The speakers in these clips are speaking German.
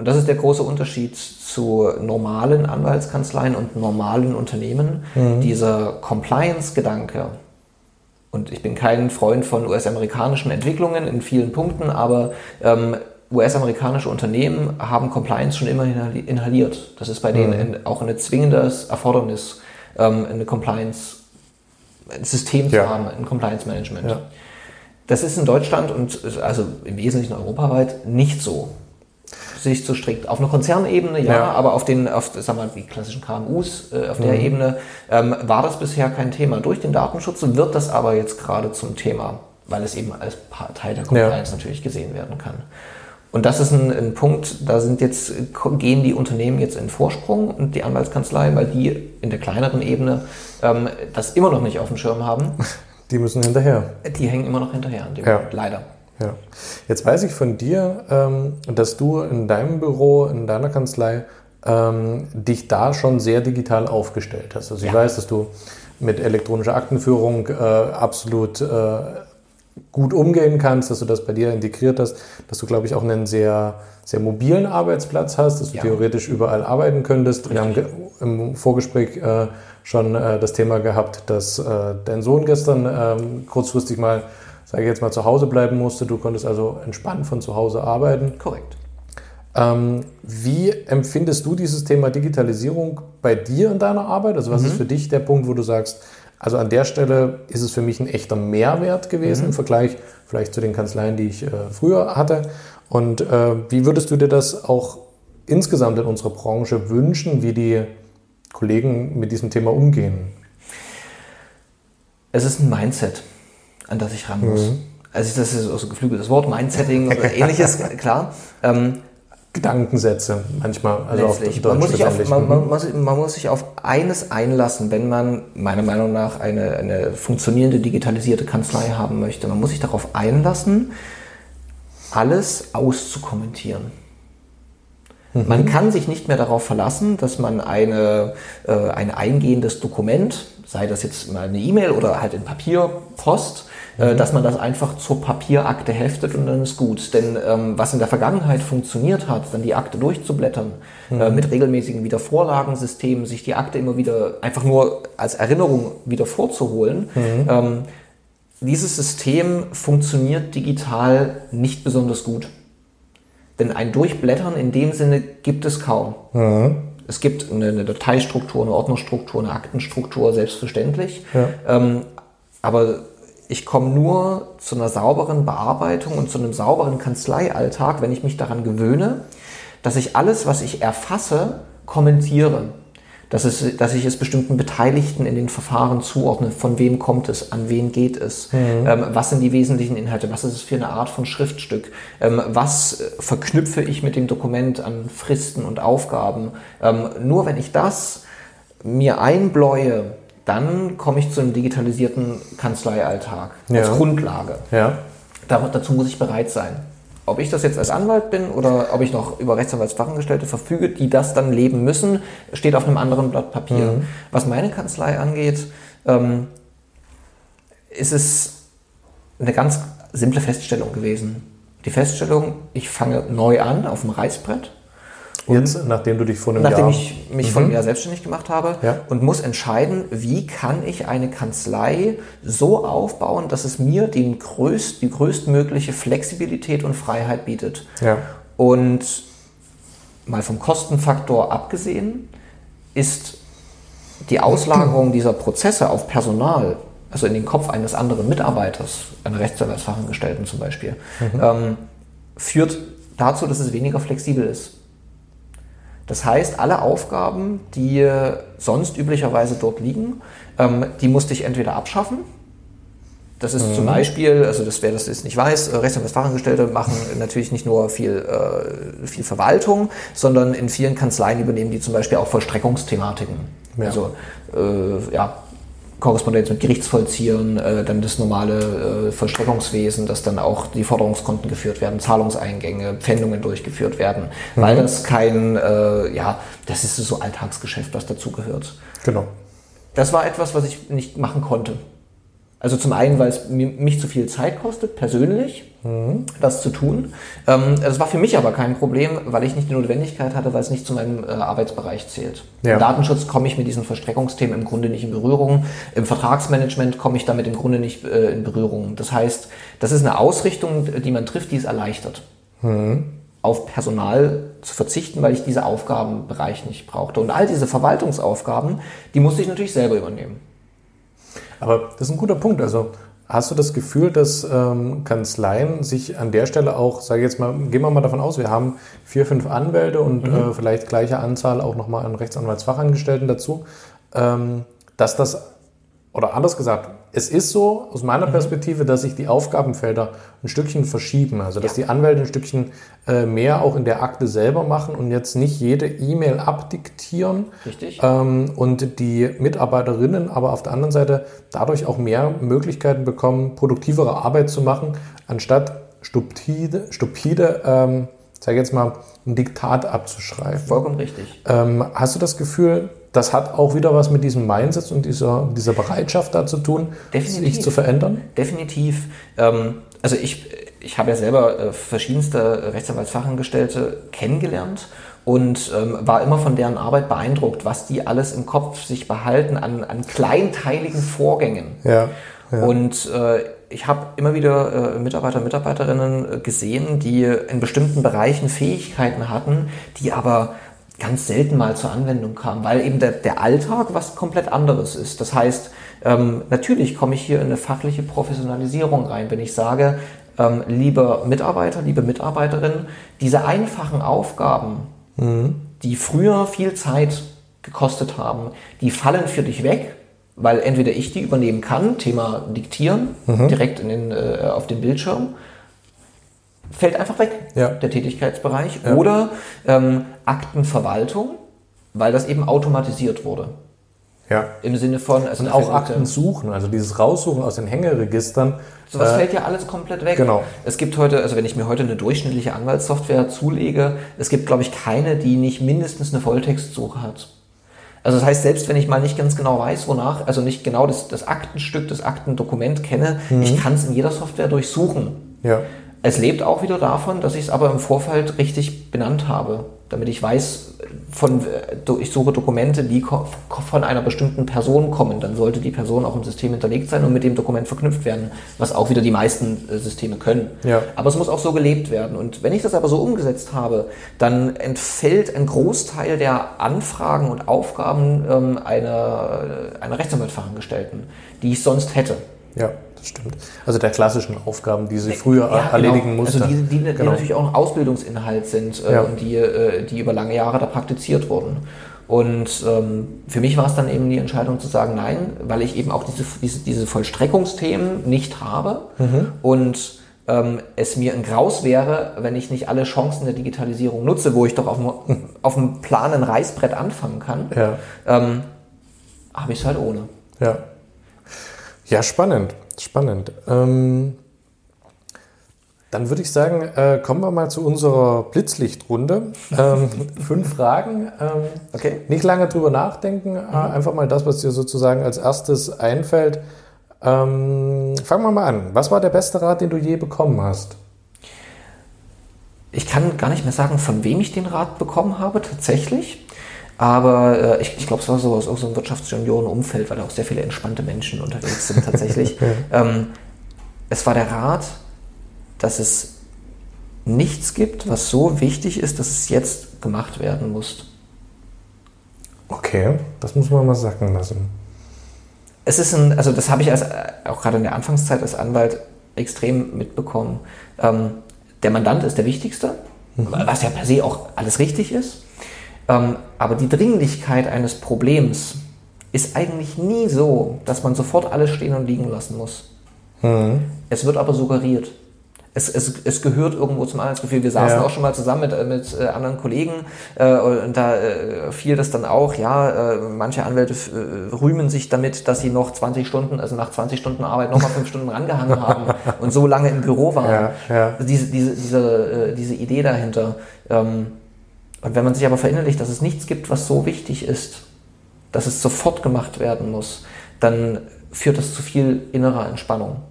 Und das ist der große Unterschied zu normalen Anwaltskanzleien und normalen Unternehmen. Mhm. Dieser Compliance-Gedanke. Und ich bin kein Freund von US-amerikanischen Entwicklungen in vielen Punkten, aber ähm, US-amerikanische Unternehmen haben Compliance schon immer inhaliert. Das ist bei denen mhm. auch ein zwingendes Erfordernis, ähm, eine Compliance System zu ja. haben, ein Compliance Management. Ja. Das ist in Deutschland und also im Wesentlichen europaweit nicht so sich zu strikt. Auf einer Konzernebene, ja, ja, aber auf den, auf, sagen wir mal, die klassischen KMUs, äh, auf der mhm. Ebene, ähm, war das bisher kein Thema. Durch den Datenschutz wird das aber jetzt gerade zum Thema, weil es eben als Teil der Compliance ja. natürlich gesehen werden kann. Und das ist ein, ein, Punkt, da sind jetzt, gehen die Unternehmen jetzt in Vorsprung und die Anwaltskanzleien, weil die in der kleineren Ebene ähm, das immer noch nicht auf dem Schirm haben. Die müssen hinterher. Die hängen immer noch hinterher, ja. Moment, leider. Ja. Jetzt weiß ich von dir, ähm, dass du in deinem Büro, in deiner Kanzlei, ähm, dich da schon sehr digital aufgestellt hast. Also ich weiß, dass du mit elektronischer Aktenführung äh, absolut äh, gut umgehen kannst, dass du das bei dir integriert hast, dass du, glaube ich, auch einen sehr, sehr mobilen Arbeitsplatz hast, dass du ja. theoretisch überall arbeiten könntest. Richtig. Wir haben im Vorgespräch äh, schon äh, das Thema gehabt, dass äh, dein Sohn gestern ähm, kurzfristig mal sage ich jetzt mal, zu Hause bleiben musste. Du konntest also entspannt von zu Hause arbeiten. Korrekt. Ähm, wie empfindest du dieses Thema Digitalisierung bei dir in deiner Arbeit? Also was mhm. ist für dich der Punkt, wo du sagst, also an der Stelle ist es für mich ein echter Mehrwert gewesen mhm. im Vergleich vielleicht zu den Kanzleien, die ich äh, früher hatte. Und äh, wie würdest du dir das auch insgesamt in unserer Branche wünschen, wie die Kollegen mit diesem Thema umgehen? Es ist ein Mindset an das ich ran muss. Mhm. Also das ist so ein geflügeltes Wort, Mindsetting oder ähnliches, klar. Ähm, Gedankensätze manchmal. Also auf man, muss sich auf, man, man, muss, man, muss sich auf eines einlassen, wenn man meiner Meinung nach eine, eine funktionierende digitalisierte Kanzlei haben möchte. Man muss sich darauf einlassen, alles auszukommentieren. Mhm. Man kann sich nicht mehr darauf verlassen, dass man eine, äh, ein eingehendes Dokument, sei das jetzt mal eine E-Mail oder halt in Papierpost, äh, dass man das einfach zur Papierakte heftet und dann ist gut. Denn ähm, was in der Vergangenheit funktioniert hat, dann die Akte durchzublättern, äh, mhm. äh, mit regelmäßigen Wiedervorlagensystemen, sich die Akte immer wieder einfach nur als Erinnerung wieder vorzuholen, mhm. ähm, dieses System funktioniert digital nicht besonders gut. Denn ein Durchblättern in dem Sinne gibt es kaum. Mhm. Es gibt eine, eine, Dateistruktur, eine Ordnerstruktur, eine Aktenstruktur, selbstverständlich. Ja. Ähm, aber ich komme nur zu einer sauberen Bearbeitung und zu einem sauberen Kanzleialltag, wenn ich mich daran gewöhne, dass ich alles, was ich erfasse, kommentiere. Dass, es, dass ich es bestimmten Beteiligten in den Verfahren zuordne. Von wem kommt es? An wen geht es? Mhm. Ähm, was sind die wesentlichen Inhalte? Was ist es für eine Art von Schriftstück? Ähm, was verknüpfe ich mit dem Dokument an Fristen und Aufgaben? Ähm, nur wenn ich das mir einbläue, dann komme ich zu einem digitalisierten Kanzleialltag ja. als Grundlage. Ja. Da, dazu muss ich bereit sein. Ob ich das jetzt als Anwalt bin oder ob ich noch über Rechtsanwaltsfachangestellte verfüge, die das dann leben müssen, steht auf einem anderen Blatt Papier. Mhm. Was meine Kanzlei angeht, ähm, ist es eine ganz simple Feststellung gewesen. Die Feststellung, ich fange neu an auf dem Reißbrett Jetzt, nachdem du dich vor einem nachdem Jahr... Nachdem ich mich mhm. vor einem Jahr selbstständig gemacht habe ja. und muss entscheiden, wie kann ich eine Kanzlei so aufbauen, dass es mir den größt, die größtmögliche Flexibilität und Freiheit bietet. Ja. Und mal vom Kostenfaktor abgesehen, ist die Auslagerung dieser Prozesse auf Personal, also in den Kopf eines anderen Mitarbeiters, einer Rechtsanwaltsfachangestellten zum Beispiel, mhm. ähm, führt dazu, dass es weniger flexibel ist. Das heißt, alle Aufgaben, die sonst üblicherweise dort liegen, ähm, die musste ich entweder abschaffen. Das ist mhm. zum Beispiel, also das wer das jetzt nicht weiß, äh, Rechtsanwaltsfachangestellte machen natürlich nicht nur viel, äh, viel Verwaltung, sondern in vielen Kanzleien übernehmen die zum Beispiel auch Vollstreckungsthematiken. Ja. Also äh, ja, Korrespondenz mit Gerichtsvollziehern, äh, dann das normale äh, Vollstreckungswesen, dass dann auch die Forderungskonten geführt werden, Zahlungseingänge, Pfändungen durchgeführt werden, mhm. weil das kein, äh, ja, das ist so Alltagsgeschäft, was dazugehört. Genau. Das war etwas, was ich nicht machen konnte. Also zum einen, weil es mich zu viel Zeit kostet, persönlich, mhm. das zu tun. Ähm, das war für mich aber kein Problem, weil ich nicht die Notwendigkeit hatte, weil es nicht zu meinem äh, Arbeitsbereich zählt. Ja. Im Datenschutz komme ich mit diesen Verstreckungsthemen im Grunde nicht in Berührung. Im Vertragsmanagement komme ich damit im Grunde nicht äh, in Berührung. Das heißt, das ist eine Ausrichtung, die man trifft, die es erleichtert. Mhm. auf Personal zu verzichten, weil ich diese Aufgabenbereich nicht brauchte. Und all diese Verwaltungsaufgaben, die musste ich natürlich selber übernehmen. Aber das ist ein guter Punkt. Also hast du das Gefühl, dass ähm, Kanzleien sich an der Stelle auch, sage ich jetzt mal, gehen wir mal davon aus, wir haben vier, fünf Anwälte und mhm. äh, vielleicht gleiche Anzahl auch nochmal an Rechtsanwaltsfachangestellten dazu, ähm, dass das, oder anders gesagt, es ist so aus meiner mhm. Perspektive, dass sich die Aufgabenfelder ein Stückchen verschieben. Also dass ja. die Anwälte ein Stückchen äh, mehr auch in der Akte selber machen und jetzt nicht jede E-Mail abdiktieren. Richtig. Ähm, und die Mitarbeiterinnen aber auf der anderen Seite dadurch auch mehr Möglichkeiten bekommen, produktivere Arbeit zu machen, anstatt stupide, stupide ähm, sage jetzt mal, ein Diktat abzuschreiben. Vollkommen richtig. Ähm, hast du das Gefühl, das hat auch wieder was mit diesem Mindset und dieser, dieser Bereitschaft da zu tun, Definitiv. sich zu verändern? Definitiv. Ähm, also ich, ich habe ja selber äh, verschiedenste Rechtsanwaltsfachangestellte kennengelernt und ähm, war immer von deren Arbeit beeindruckt, was die alles im Kopf sich behalten an, an kleinteiligen Vorgängen. Ja, ja. Und äh, ich habe immer wieder äh, Mitarbeiter, Mitarbeiterinnen äh, gesehen, die in bestimmten Bereichen Fähigkeiten hatten, die aber ganz selten mal zur Anwendung kamen, weil eben der, der Alltag was komplett anderes ist. Das heißt, ähm, natürlich komme ich hier in eine fachliche Professionalisierung rein, wenn ich sage, ähm, lieber Mitarbeiter, liebe Mitarbeiterin, diese einfachen Aufgaben, mhm. die früher viel Zeit gekostet haben, die fallen für dich weg, weil entweder ich die übernehmen kann, Thema Diktieren, mhm. direkt in den, äh, auf dem Bildschirm, fällt einfach weg, ja. der Tätigkeitsbereich. Ja. Oder ähm, Aktenverwaltung, weil das eben automatisiert wurde. Ja. Im Sinne von. Also Und auch Akten suchen, also dieses Raussuchen aus den Hängeregistern. Sowas äh, fällt ja alles komplett weg. Genau. Es gibt heute, also wenn ich mir heute eine durchschnittliche Anwaltssoftware zulege, es gibt, glaube ich, keine, die nicht mindestens eine Volltextsuche hat. Also das heißt, selbst wenn ich mal nicht ganz genau weiß, wonach, also nicht genau das, das Aktenstück, das Aktendokument kenne, mhm. ich kann es in jeder Software durchsuchen. Ja. Es lebt auch wieder davon, dass ich es aber im Vorfeld richtig benannt habe, damit ich weiß, von, ich suche Dokumente, die von einer bestimmten Person kommen. Dann sollte die Person auch im System hinterlegt sein und mit dem Dokument verknüpft werden, was auch wieder die meisten äh, Systeme können. Ja. Aber es muss auch so gelebt werden. Und wenn ich das aber so umgesetzt habe, dann entfällt ein Großteil der Anfragen und Aufgaben ähm, einer, einer Rechtsanwaltfachangestellten, die ich sonst hätte. Ja das stimmt. Also der klassischen Aufgaben, die sie früher ja, genau. erledigen genau. mussten. Also die, die, die genau. natürlich auch ein Ausbildungsinhalt sind äh, ja. und die, äh, die über lange Jahre da praktiziert wurden. Und ähm, für mich war es dann eben die Entscheidung zu sagen, nein, weil ich eben auch diese, diese, diese Vollstreckungsthemen nicht habe mhm. und ähm, es mir ein Graus wäre, wenn ich nicht alle Chancen der Digitalisierung nutze, wo ich doch auf dem, auf dem planen Reißbrett anfangen kann, ja. ähm, habe ich es halt ohne. Ja. Ja, spannend. Spannend. Ähm, dann würde ich sagen, äh, kommen wir mal zu unserer Blitzlichtrunde. Ähm, fünf Fragen. Ähm, okay. Nicht lange drüber nachdenken, äh, mhm. einfach mal das, was dir sozusagen als erstes einfällt. Ähm, fangen wir mal an. Was war der beste Rat, den du je bekommen hast? Ich kann gar nicht mehr sagen, von wem ich den Rat bekommen habe, tatsächlich. Aber äh, ich, ich glaube, es war so aus so einem Wirtschaftsjunioren-Umfeld, weil da auch sehr viele entspannte Menschen unterwegs sind tatsächlich. ähm, es war der Rat, dass es nichts gibt, was so wichtig ist, dass es jetzt gemacht werden muss. Okay, das muss man mal sacken lassen. Es ist ein, also das habe ich als, auch gerade in der Anfangszeit als Anwalt extrem mitbekommen. Ähm, der Mandant ist der Wichtigste, mhm. was ja per se auch alles richtig ist. Ähm, aber die Dringlichkeit eines Problems ist eigentlich nie so, dass man sofort alles stehen und liegen lassen muss. Mhm. Es wird aber suggeriert. es, es, es gehört irgendwo zum Arbeitsgefühl. Wir saßen ja. auch schon mal zusammen mit, mit äh, anderen Kollegen äh, und da äh, fiel das dann auch, ja, äh, manche Anwälte äh, rühmen sich damit, dass sie noch 20 Stunden, also nach 20 Stunden Arbeit nochmal fünf Stunden rangehangen haben und so lange im Büro waren. Ja, ja. Also diese, diese, diese, äh, diese Idee dahinter. Ähm, und wenn man sich aber verinnerlicht, dass es nichts gibt, was so wichtig ist, dass es sofort gemacht werden muss, dann führt das zu viel innerer Entspannung.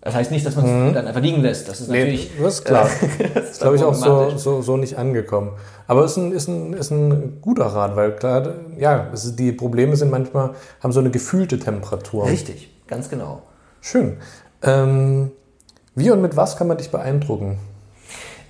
Das heißt nicht, dass man es mhm. dann einfach liegen lässt. Das ist natürlich. Nee, das ist klar. Das ist, glaube ich, auch so, so, so nicht angekommen. Aber es ist ein, ist, ein, ist ein guter Rat, weil klar, ja, ist, die Probleme sind manchmal, haben so eine gefühlte Temperatur. Richtig, ganz genau. Schön. Ähm, wie und mit was kann man dich beeindrucken?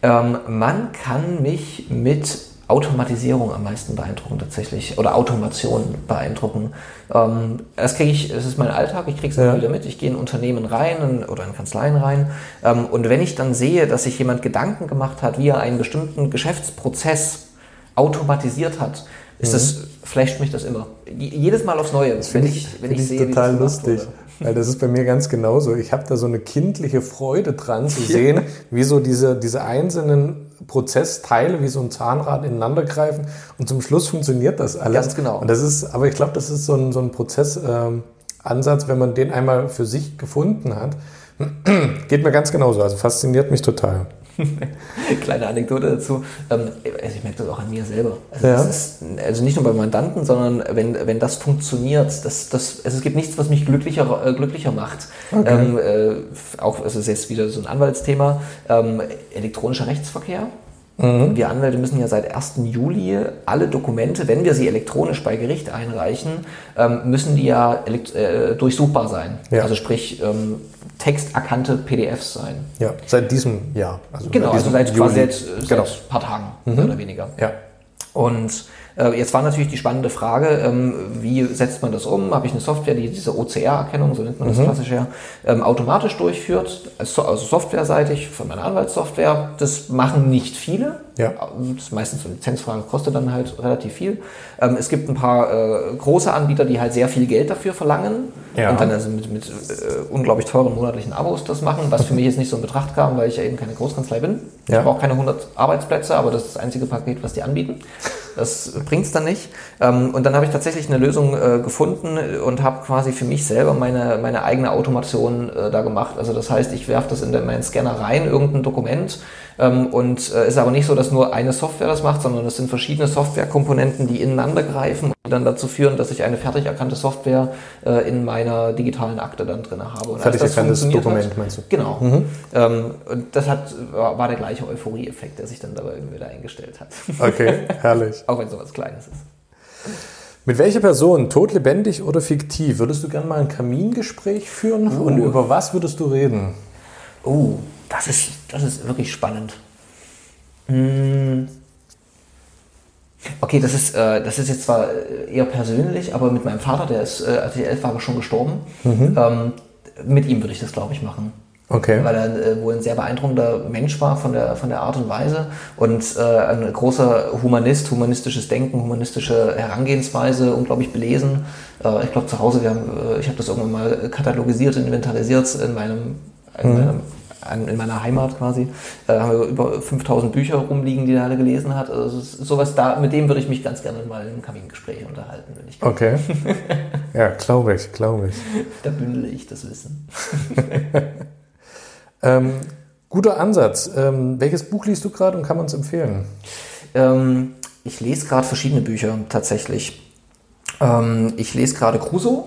Ähm, man kann mich mit Automatisierung am meisten beeindrucken tatsächlich oder Automation beeindrucken. Ähm, das kriege ich, es ist mein Alltag, ich kriege es immer ja. wieder mit. Ich gehe in Unternehmen rein in, oder in Kanzleien rein ähm, und wenn ich dann sehe, dass sich jemand Gedanken gemacht hat, wie er einen bestimmten Geschäftsprozess automatisiert hat, ist mhm. das, flasht mich das immer. Jedes Mal aufs Neue. Das finde ich, wenn ich, ich sehe, total lustig. Weil das ist bei mir ganz genauso. Ich habe da so eine kindliche Freude dran zu sehen, wie so diese, diese einzelnen Prozessteile wie so ein Zahnrad ineinander greifen und zum Schluss funktioniert das alles. Ganz genau. Und das ist, aber ich glaube, das ist so ein, so ein Prozessansatz, ähm, wenn man den einmal für sich gefunden hat. Geht mir ganz genauso. Also fasziniert mich total. Kleine Anekdote dazu. Ähm, also ich merke das auch an mir selber. Also, ja. ist, also nicht nur bei Mandanten, sondern wenn, wenn das funktioniert, das, das, also es gibt nichts, was mich glücklicher, äh, glücklicher macht. Okay. Ähm, äh, auch, es ist jetzt wieder so ein Anwaltsthema, ähm, elektronischer Rechtsverkehr. Mhm. Wir Anwälte müssen ja seit 1. Juli alle Dokumente, wenn wir sie elektronisch bei Gericht einreichen, ähm, müssen die ja äh, durchsuchbar sein. Ja. Also sprich ähm, texterkannte PDFs sein. Ja, seit diesem Jahr. Also genau, also seit, Juli. quasi seit, seit genau. ein paar Tagen, mhm. mehr oder weniger. Ja. Und äh, jetzt war natürlich die spannende Frage, ähm, wie setzt man das um? Habe ich eine Software, die diese OCR-Erkennung, so nennt man das mhm. klassisch ja, ähm, automatisch durchführt, also softwareseitig von meiner Anwaltssoftware. Das machen nicht viele. Ja. Das ist meistens so eine Lizenzfrage, kostet dann halt relativ viel. Ähm, es gibt ein paar äh, große Anbieter, die halt sehr viel Geld dafür verlangen ja. und dann also mit, mit äh, unglaublich teuren monatlichen Abos das machen, was für mich jetzt nicht so in Betracht kam, weil ich ja eben keine Großkanzlei bin. Ja. Ich habe auch keine 100 Arbeitsplätze, aber das ist das einzige Paket, was die anbieten. Das bringt es dann nicht. Ähm, und dann habe ich tatsächlich eine Lösung äh, gefunden und habe quasi für mich selber meine, meine eigene Automation äh, da gemacht. Also das heißt, ich werfe das in meinen Scanner rein, irgendein Dokument, und es äh, ist aber nicht so, dass nur eine Software das macht, sondern es sind verschiedene Softwarekomponenten, die ineinander greifen und dann dazu führen, dass ich eine fertig erkannte Software äh, in meiner digitalen Akte dann drin habe. Und fertig erkanntes Dokument hat, meinst du? Genau. Mhm. Ähm, und das hat, war der gleiche Euphorie-Effekt, der sich dann dabei irgendwie da eingestellt hat. Okay, herrlich. Auch wenn sowas Kleines ist. Mit welcher Person, totlebendig oder fiktiv, würdest du gerne mal ein Kamingespräch führen? Uh. Und über was würdest du reden? Oh, das ist, das ist wirklich spannend. Hm. Okay, das ist, äh, das ist jetzt zwar eher persönlich, aber mit meinem Vater, der ist, äh, als ich elf war, schon gestorben. Mhm. Ähm, mit ihm würde ich das, glaube ich, machen. Okay. Weil er äh, wohl ein sehr beeindruckender Mensch war von der, von der Art und Weise und äh, ein großer Humanist, humanistisches Denken, humanistische Herangehensweise, unglaublich belesen. Äh, ich glaube, zu Hause, wir haben, äh, ich habe das irgendwann mal katalogisiert, inventarisiert in meinem, in mhm. meinem in meiner Heimat quasi, äh, haben wir über 5000 Bücher rumliegen, die er alle gelesen hat. Also sowas da, mit dem würde ich mich ganz gerne mal im Kamingespräch unterhalten, wenn ich kann. Okay. ja, glaube ich, glaube ich. Da bündele ich das Wissen. ähm, guter Ansatz. Ähm, welches Buch liest du gerade und kann man es empfehlen? Ähm, ich lese gerade verschiedene Bücher tatsächlich. Ähm, ich lese gerade Crusoe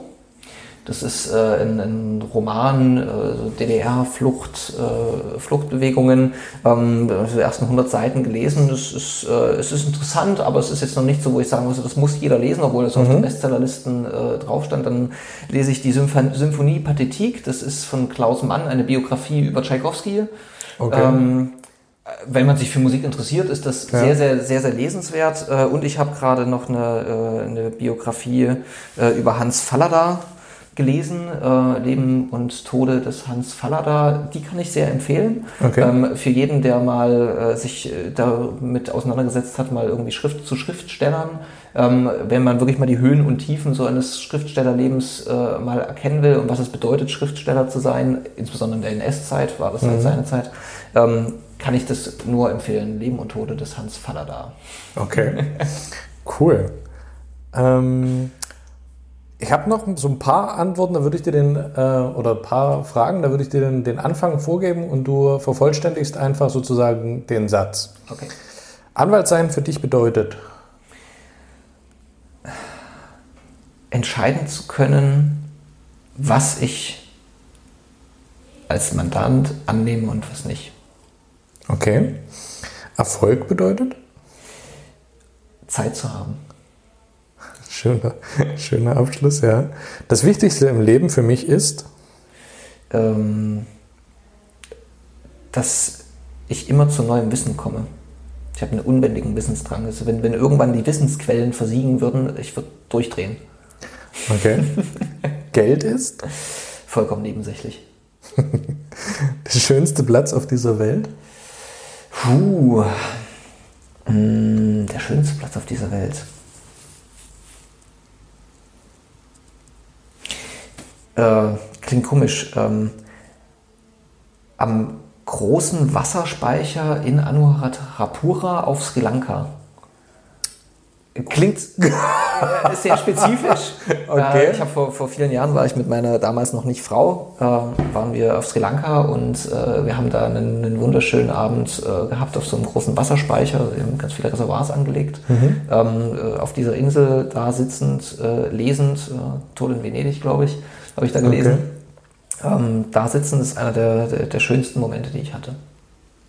das ist äh, ein, ein, Roman, äh, DDR-Flucht, äh, Fluchtbewegungen, ähm, die ersten 100 Seiten gelesen. Das ist, äh, es ist interessant, aber es ist jetzt noch nicht so, wo ich sagen muss, das muss jeder lesen, obwohl das mhm. auf den Bestsellerlisten äh, drauf stand. Dann lese ich die Symph Symphonie Pathetique, das ist von Klaus Mann, eine Biografie über Tchaikovsky. Okay. Ähm, wenn man sich für Musik interessiert, ist das ja. sehr, sehr, sehr, sehr lesenswert. Äh, und ich habe gerade noch eine, eine Biografie über Hans Fallada gelesen, äh, Leben und Tode des Hans Fallada. Die kann ich sehr empfehlen. Okay. Ähm, für jeden, der mal äh, sich äh, damit auseinandergesetzt hat, mal irgendwie Schrift zu Schriftstellern. Ähm, wenn man wirklich mal die Höhen und Tiefen so eines Schriftstellerlebens äh, mal erkennen will und was es bedeutet, Schriftsteller zu sein, insbesondere in der NS-Zeit, war das halt mhm. seine Zeit, ähm, kann ich das nur empfehlen. Leben und Tode des Hans Fallada. Okay, cool. Ähm, ich habe noch so ein paar Antworten, da würde ich dir den, äh, oder ein paar Fragen, da würde ich dir den, den Anfang vorgeben und du vervollständigst einfach sozusagen den Satz. Okay. Anwalt sein für dich bedeutet? Entscheiden zu können, was ich als Mandant annehme und was nicht. Okay. Erfolg bedeutet? Zeit zu haben. Schöner, schöner Abschluss, ja. Das Wichtigste im Leben für mich ist, ähm, dass ich immer zu neuem Wissen komme. Ich habe einen unbändigen Wissensdrang. Also wenn, wenn irgendwann die Wissensquellen versiegen würden, ich würde durchdrehen. Okay. Geld ist? Vollkommen nebensächlich. Der schönste Platz auf dieser Welt? Puh. Mm, der schönste Platz auf dieser Welt. Äh, klingt komisch, ähm, am großen Wasserspeicher in Anuradhapura auf Sri Lanka. Klingt äh, sehr spezifisch. Okay. Äh, ich habe vor, vor vielen Jahren war ich mit meiner damals noch nicht Frau, äh, waren wir auf Sri Lanka und äh, wir haben da einen, einen wunderschönen Abend äh, gehabt auf so einem großen Wasserspeicher. Wir haben ganz viele Reservoirs angelegt. Mhm. Ähm, äh, auf dieser Insel da sitzend, lesend, Tod in Venedig, glaube ich habe ich da gelesen. Okay. Ähm, da sitzen ist einer der, der, der schönsten Momente, die ich hatte.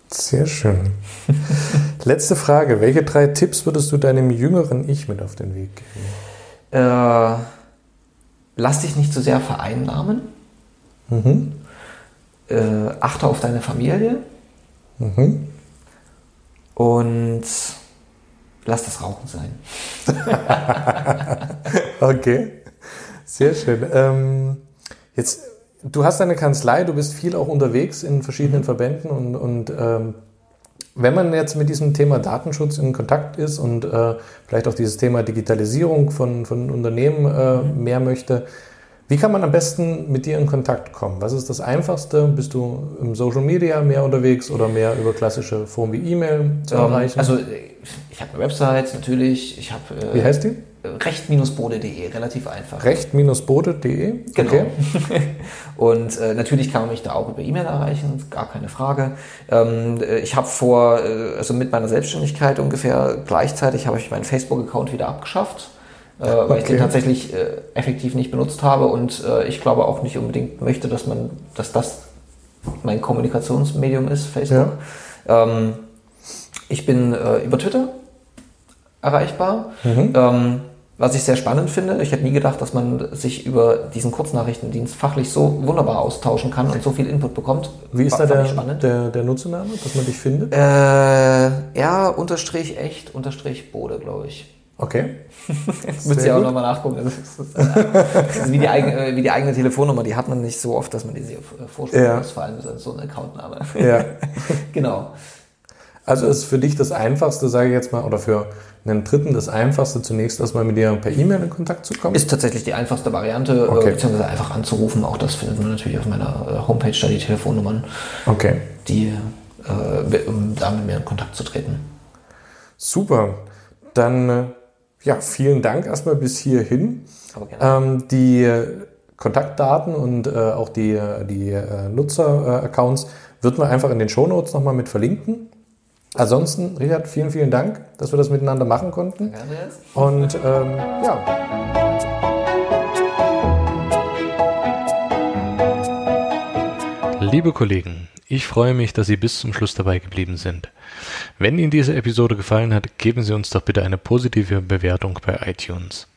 Sehr schön. Letzte Frage. Welche drei Tipps würdest du deinem jüngeren Ich mit auf den Weg geben? Äh, lass dich nicht zu sehr vereinnahmen. Mhm. Äh, achte auf deine Familie. Mhm. Und lass das Rauchen sein. okay. Sehr schön. Ähm, jetzt, du hast eine Kanzlei, du bist viel auch unterwegs in verschiedenen mhm. Verbänden und, und ähm, wenn man jetzt mit diesem Thema Datenschutz in Kontakt ist und äh, vielleicht auch dieses Thema Digitalisierung von, von Unternehmen äh, mhm. mehr möchte, wie kann man am besten mit dir in Kontakt kommen? Was ist das Einfachste? Bist du im Social Media mehr unterwegs oder mehr über klassische Formen wie E-Mail zu ähm, erreichen? Also ich habe eine Website natürlich. Ich habe, äh, wie heißt die? recht-bode.de, relativ einfach. Recht-bode.de? Genau. Okay. und äh, natürlich kann man mich da auch über E-Mail erreichen, gar keine Frage. Ähm, äh, ich habe vor, äh, also mit meiner Selbstständigkeit ungefähr gleichzeitig, habe ich meinen Facebook-Account wieder abgeschafft. Äh, weil okay. ich den tatsächlich äh, effektiv nicht benutzt habe und äh, ich glaube auch nicht unbedingt möchte, dass man, dass das mein Kommunikationsmedium ist, Facebook. Ja. Ähm, ich bin über Twitter erreichbar. Mhm. Ähm, was ich sehr spannend finde, ich hätte nie gedacht, dass man sich über diesen Kurznachrichtendienst fachlich so wunderbar austauschen kann und so viel Input bekommt. Wie ist da der, der, der, Nutzername, dass man dich findet? Äh, R unterstrich echt unterstrich Bode, glaube ich. Okay. Müsst ihr auch nochmal nachgucken. Das ist, das ist wie, die eigene, äh, wie die eigene Telefonnummer, die hat man nicht so oft, dass man die sich vorstellen ja. muss, vor allem so ein Accountname. Ja. genau. Also ist für dich das Einfachste, sage ich jetzt mal, oder für einen Dritten das Einfachste, zunächst erstmal mit dir per E-Mail in Kontakt zu kommen? Ist tatsächlich die einfachste Variante, äh, okay. beziehungsweise einfach anzurufen. Auch das findet man natürlich auf meiner äh, Homepage, da die Telefonnummern, okay. die, äh, um da mit mir in Kontakt zu treten. Super. Dann, äh, ja, vielen Dank erstmal bis hierhin. Ähm, die Kontaktdaten und äh, auch die, die äh, Nutzer-Accounts wird man einfach in den Shownotes nochmal mit verlinken. Ansonsten, Richard, vielen, vielen Dank, dass wir das miteinander machen konnten. Gerne. Und ähm, ja. Liebe Kollegen, ich freue mich, dass Sie bis zum Schluss dabei geblieben sind. Wenn Ihnen diese Episode gefallen hat, geben Sie uns doch bitte eine positive Bewertung bei iTunes.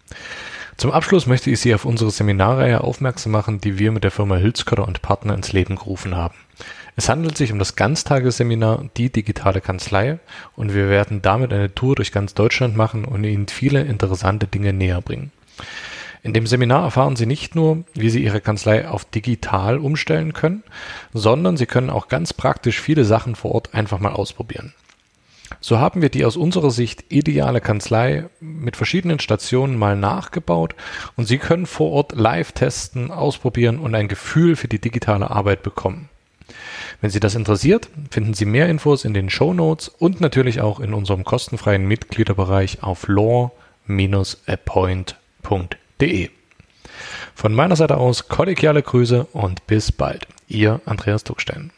Zum Abschluss möchte ich Sie auf unsere Seminarreihe aufmerksam machen, die wir mit der Firma Hülskörder und Partner ins Leben gerufen haben. Es handelt sich um das Ganztagesseminar Die digitale Kanzlei und wir werden damit eine Tour durch ganz Deutschland machen und Ihnen viele interessante Dinge näher bringen. In dem Seminar erfahren Sie nicht nur, wie Sie Ihre Kanzlei auf digital umstellen können, sondern Sie können auch ganz praktisch viele Sachen vor Ort einfach mal ausprobieren. So haben wir die aus unserer Sicht ideale Kanzlei mit verschiedenen Stationen mal nachgebaut und Sie können vor Ort live testen, ausprobieren und ein Gefühl für die digitale Arbeit bekommen. Wenn Sie das interessiert, finden Sie mehr Infos in den Show Notes und natürlich auch in unserem kostenfreien Mitgliederbereich auf law-appoint.de. Von meiner Seite aus kollegiale Grüße und bis bald. Ihr Andreas Duckstein.